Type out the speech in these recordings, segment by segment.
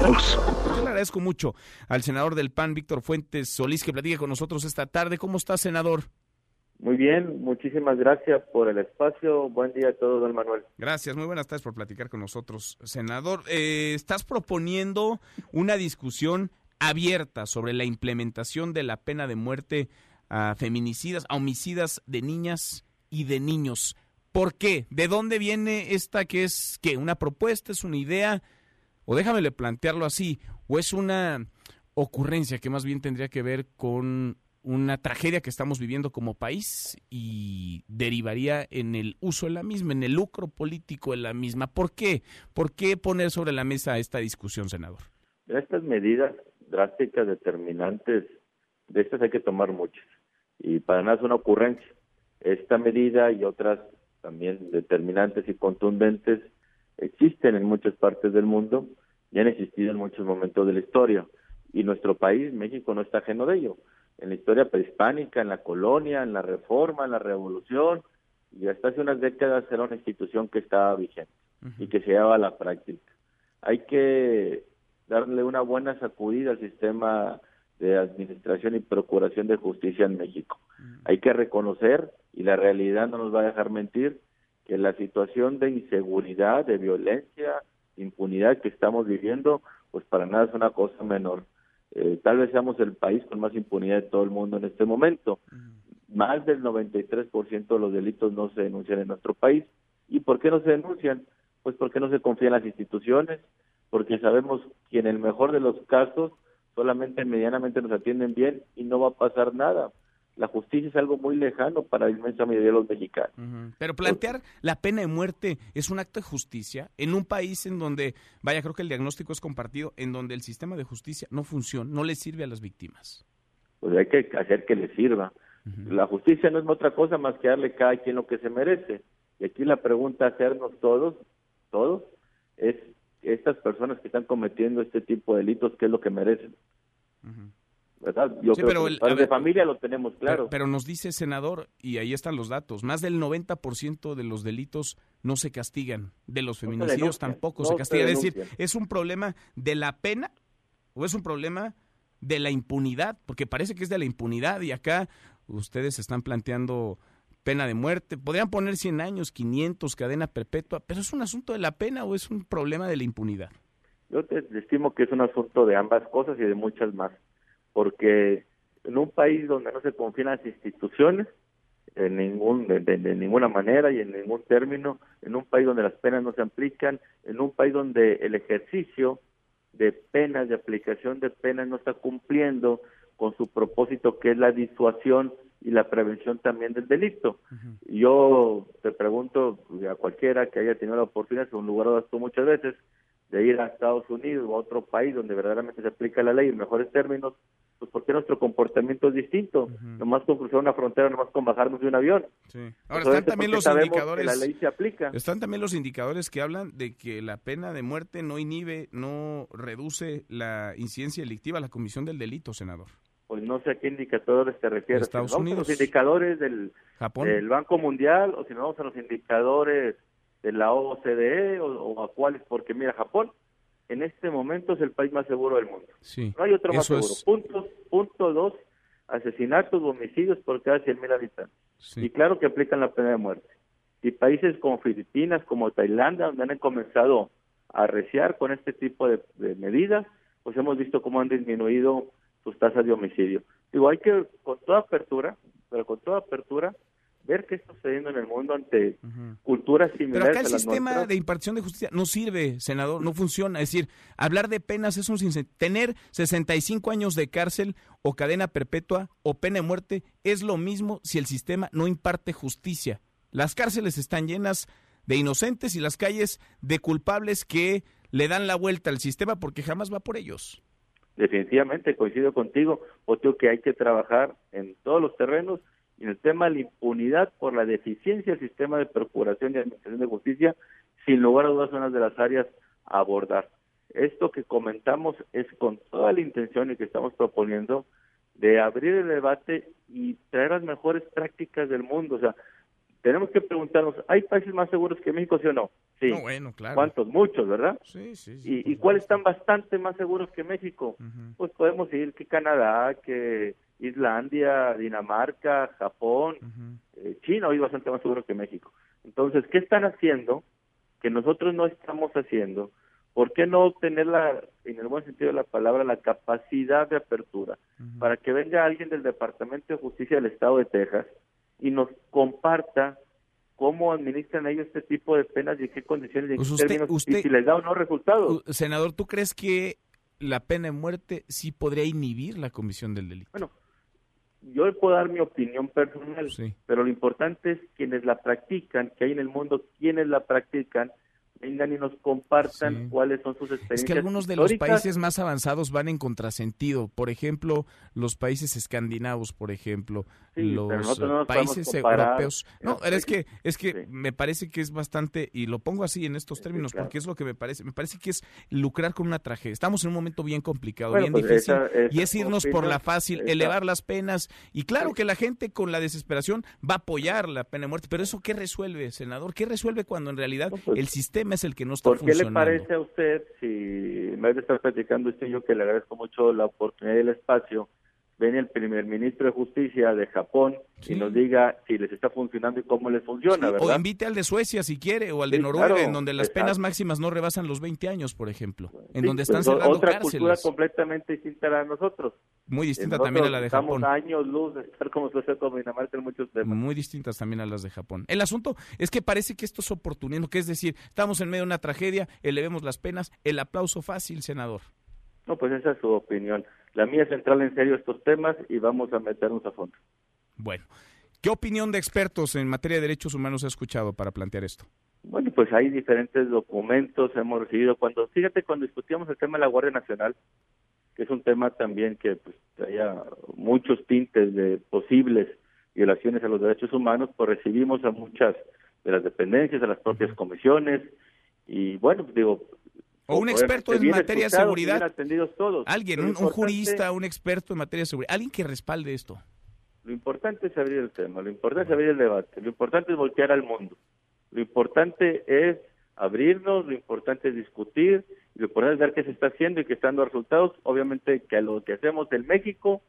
Yo le agradezco mucho al senador del PAN, Víctor Fuentes Solís, que platique con nosotros esta tarde. ¿Cómo está, senador? Muy bien, muchísimas gracias por el espacio. Buen día a todos, don Manuel. Gracias, muy buenas tardes por platicar con nosotros, senador. Eh, estás proponiendo una discusión abierta sobre la implementación de la pena de muerte a feminicidas, a homicidas de niñas y de niños. ¿Por qué? ¿De dónde viene esta que es que una propuesta, es una idea? O déjamele plantearlo así, o es una ocurrencia que más bien tendría que ver con una tragedia que estamos viviendo como país y derivaría en el uso de la misma, en el lucro político de la misma. ¿Por qué? ¿Por qué poner sobre la mesa esta discusión, senador? Estas medidas drásticas, determinantes, de estas hay que tomar muchas. Y para nada es una ocurrencia. Esta medida y otras también determinantes y contundentes existen en muchas partes del mundo y han existido en muchos momentos de la historia. Y nuestro país, México, no está ajeno de ello. En la historia prehispánica, en la colonia, en la reforma, en la revolución, y hasta hace unas décadas era una institución que estaba vigente y que se llevaba a la práctica. Hay que darle una buena sacudida al sistema de administración y procuración de justicia en México. Hay que reconocer, y la realidad no nos va a dejar mentir, que la situación de inseguridad, de violencia, impunidad que estamos viviendo, pues para nada es una cosa menor. Eh, tal vez seamos el país con más impunidad de todo el mundo en este momento. Más del 93% de los delitos no se denuncian en nuestro país. ¿Y por qué no se denuncian? Pues porque no se confía en las instituciones, porque sabemos que en el mejor de los casos solamente medianamente nos atienden bien y no va a pasar nada la justicia es algo muy lejano para la inmensa mayoría de los mexicanos. Pero plantear la pena de muerte es un acto de justicia en un país en donde, vaya, creo que el diagnóstico es compartido, en donde el sistema de justicia no funciona, no le sirve a las víctimas. Pues hay que hacer que le sirva. La justicia no es otra cosa más que darle a cada quien lo que se merece. Y aquí la pregunta a hacernos todos, todos, es estas personas que están cometiendo este tipo de delitos, ¿qué es lo que merecen? ¿Verdad? Yo creo que de familia lo tenemos claro. Pero, nos dice, senador, y ahí están los datos, más del 90% de los delitos no se castigan, de los feminicidios tampoco se castigan. es decir, ¿es un problema de la pena o es un problema de la impunidad? Porque parece que es de la impunidad y acá ustedes están planteando pena de muerte. Podrían poner 100 años, 500, cadena perpetua, pero ¿es un asunto de la pena o es un problema de la impunidad? Yo te estimo que es un asunto de ambas cosas y de muchas más porque en un país donde no se confían las instituciones en ningún de, ninguna manera y en ningún término, en un país donde las penas no se aplican, en un país donde el ejercicio de penas, de aplicación de penas no está cumpliendo con su propósito que es la disuasión y la prevención también del delito. Yo te pregunto a cualquiera que haya tenido la oportunidad, un lugar donde tú muchas veces, de ir a Estados Unidos o a otro país donde verdaderamente se aplica la ley en mejores términos, pues porque nuestro comportamiento es distinto, nomás con cruzar una frontera, nomás con bajarnos de un avión. Ahora están también los indicadores. la ley se aplica. Están también los indicadores que hablan de que la pena de muerte no inhibe, no reduce la incidencia delictiva, la comisión del delito, senador. Pues no sé a qué indicadores te refieres. Estados Unidos. los indicadores del, del Banco Mundial o si no vamos a los indicadores de la OCDE o, o a cuáles, porque mira, Japón en este momento es el país más seguro del mundo. no hay otro más seguro. Punto, punto dos, asesinatos o homicidios por cada 100.000 habitantes. Y claro que aplican la pena de muerte. Y países como Filipinas, como Tailandia, donde han comenzado a arreciar con este tipo de, medidas, pues hemos visto cómo han disminuido sus tasas de homicidio. Digo, hay que, con toda apertura, pero con toda apertura, ver qué está sucediendo en el mundo ante culturas similares. Pero acá el sistema de impartición de justicia no sirve, senador, no funciona. Es decir, hablar de penas es un tener 65 años de cárcel o cadena perpetua o pena de muerte es lo mismo si el sistema no imparte justicia. Las cárceles están llenas de inocentes y las calles de culpables que le dan la vuelta al sistema porque jamás va por ellos. Definitivamente coincido contigo, otro que hay que trabajar en todos los terrenos y en el tema de la impunidad por la deficiencia del sistema de procuración y administración de justicia, sin lugar a dudas, son una de las áreas a abordar. Esto que comentamos es con toda la intención y que estamos proponiendo de abrir el debate y traer las mejores prácticas del mundo. O sea, tenemos que preguntarnos, ¿hay países más seguros que México, sí o no? Sí. bueno, claro. ¿Cuántos? Muchos, ¿verdad? Sí, sí. ¿Y, cuáles están bastante más seguros que México? Pues podemos decir que Canadá, que Islandia, Dinamarca, Japón, eh, China hoy bastante más seguro que México. Entonces, ¿qué están haciendo que nosotros no estamos haciendo? ¿Por qué no tener la, en el buen sentido de la palabra, la capacidad de apertura para que venga alguien del Departamento de Justicia del Estado de Texas y nos comparta cómo administran ellos este tipo de penas y en qué condiciones y en pues qué términos y si les da o no resultados. Senador, ¿tú crees que la pena de muerte sí podría inhibir la comisión del delito? Bueno, yo puedo dar mi opinión personal, pero lo importante es quienes la practican, que hay en el mundo quienes la practican, vengan y nos compartan cuáles son sus experiencias. Es que algunos de los países más avanzados van en contrasentido. Por ejemplo, los países escandinavos, por ejemplo, los países europeos. No, es que es que me parece que es bastante y lo pongo así en estos términos porque es lo que me parece. Me parece que es lucrar con una tragedia. Estamos en un momento bien complicado, bien pues difícil y es irnos por la fácil, elevar las penas y claro que la gente con la desesperación va a apoyar la pena de muerte, pero eso qué resuelve, senador? ¿Qué resuelve cuando en realidad pues el sistema es el que no está ¿Por qué le parece a usted, si vez de estar platicando usted yo, que le agradezco mucho la oportunidad y el espacio, venga el primer ministro de Justicia de Japón y nos diga si les está funcionando y cómo les funciona, ¿verdad? O invite al de Suecia si quiere, o al de Noruega, en donde las penas máximas no rebasan los 20 años, por ejemplo, en donde están pues, cerrando otra cultura completamente distinta a nosotros. Muy distinta también a la de Japón. años luz de estar como sucede con Dinamarca en muchos temas. Muy distintas también a las de Japón. El asunto es que parece que esto es oportunismo, que es decir, estamos en medio de una tragedia, elevemos las penas, el aplauso fácil, senador. No, pues esa es su opinión. La mía es central en serio estos temas y vamos a meternos a fondo. Bueno, ¿qué opinión de expertos en materia de derechos humanos ha escuchado para plantear esto? Bueno, pues hay diferentes documentos, hemos recibido cuando, fíjate, cuando discutíamos el tema de la Guardia Nacional, que es un tema también que pues traía muchos tintes de posibles violaciones a los derechos humanos, pues recibimos a muchas de las dependencias, a las propias comisiones, y bueno, pues digo, o un experto en materia de seguridad. Todos. Alguien, un, jurista, un experto en materia de seguridad, alguien que respalde esto. Lo importante es abrir el tema, lo importante es abrir el debate, lo importante es voltear al mundo, lo importante es abrirnos, lo importante es discutir, lo importante es ver qué se está haciendo y que están dando resultados. Obviamente que a lo que hacemos en México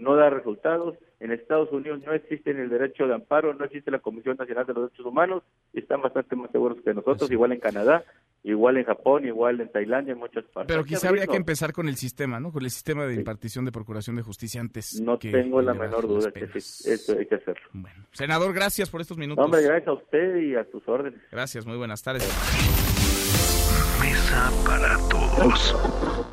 no da resultados. En Estados Unidos no existe el derecho de amparo, no existe la Comisión Nacional de los Derechos Humanos, y están bastante más seguros que nosotros, igual en Canadá igual en Japón, igual en Tailandia, en muchas partes. Pero quizá habría que empezar con el sistema, ¿no? Con el sistema de impartición de procuración de justicia antes. No tengo la menor duda que eso hay que hacerlo. Bueno, senador, gracias por estos minutos. hombre, gracias a usted y a sus órdenes. Gracias, muy buenas tardes. Mesa para todos.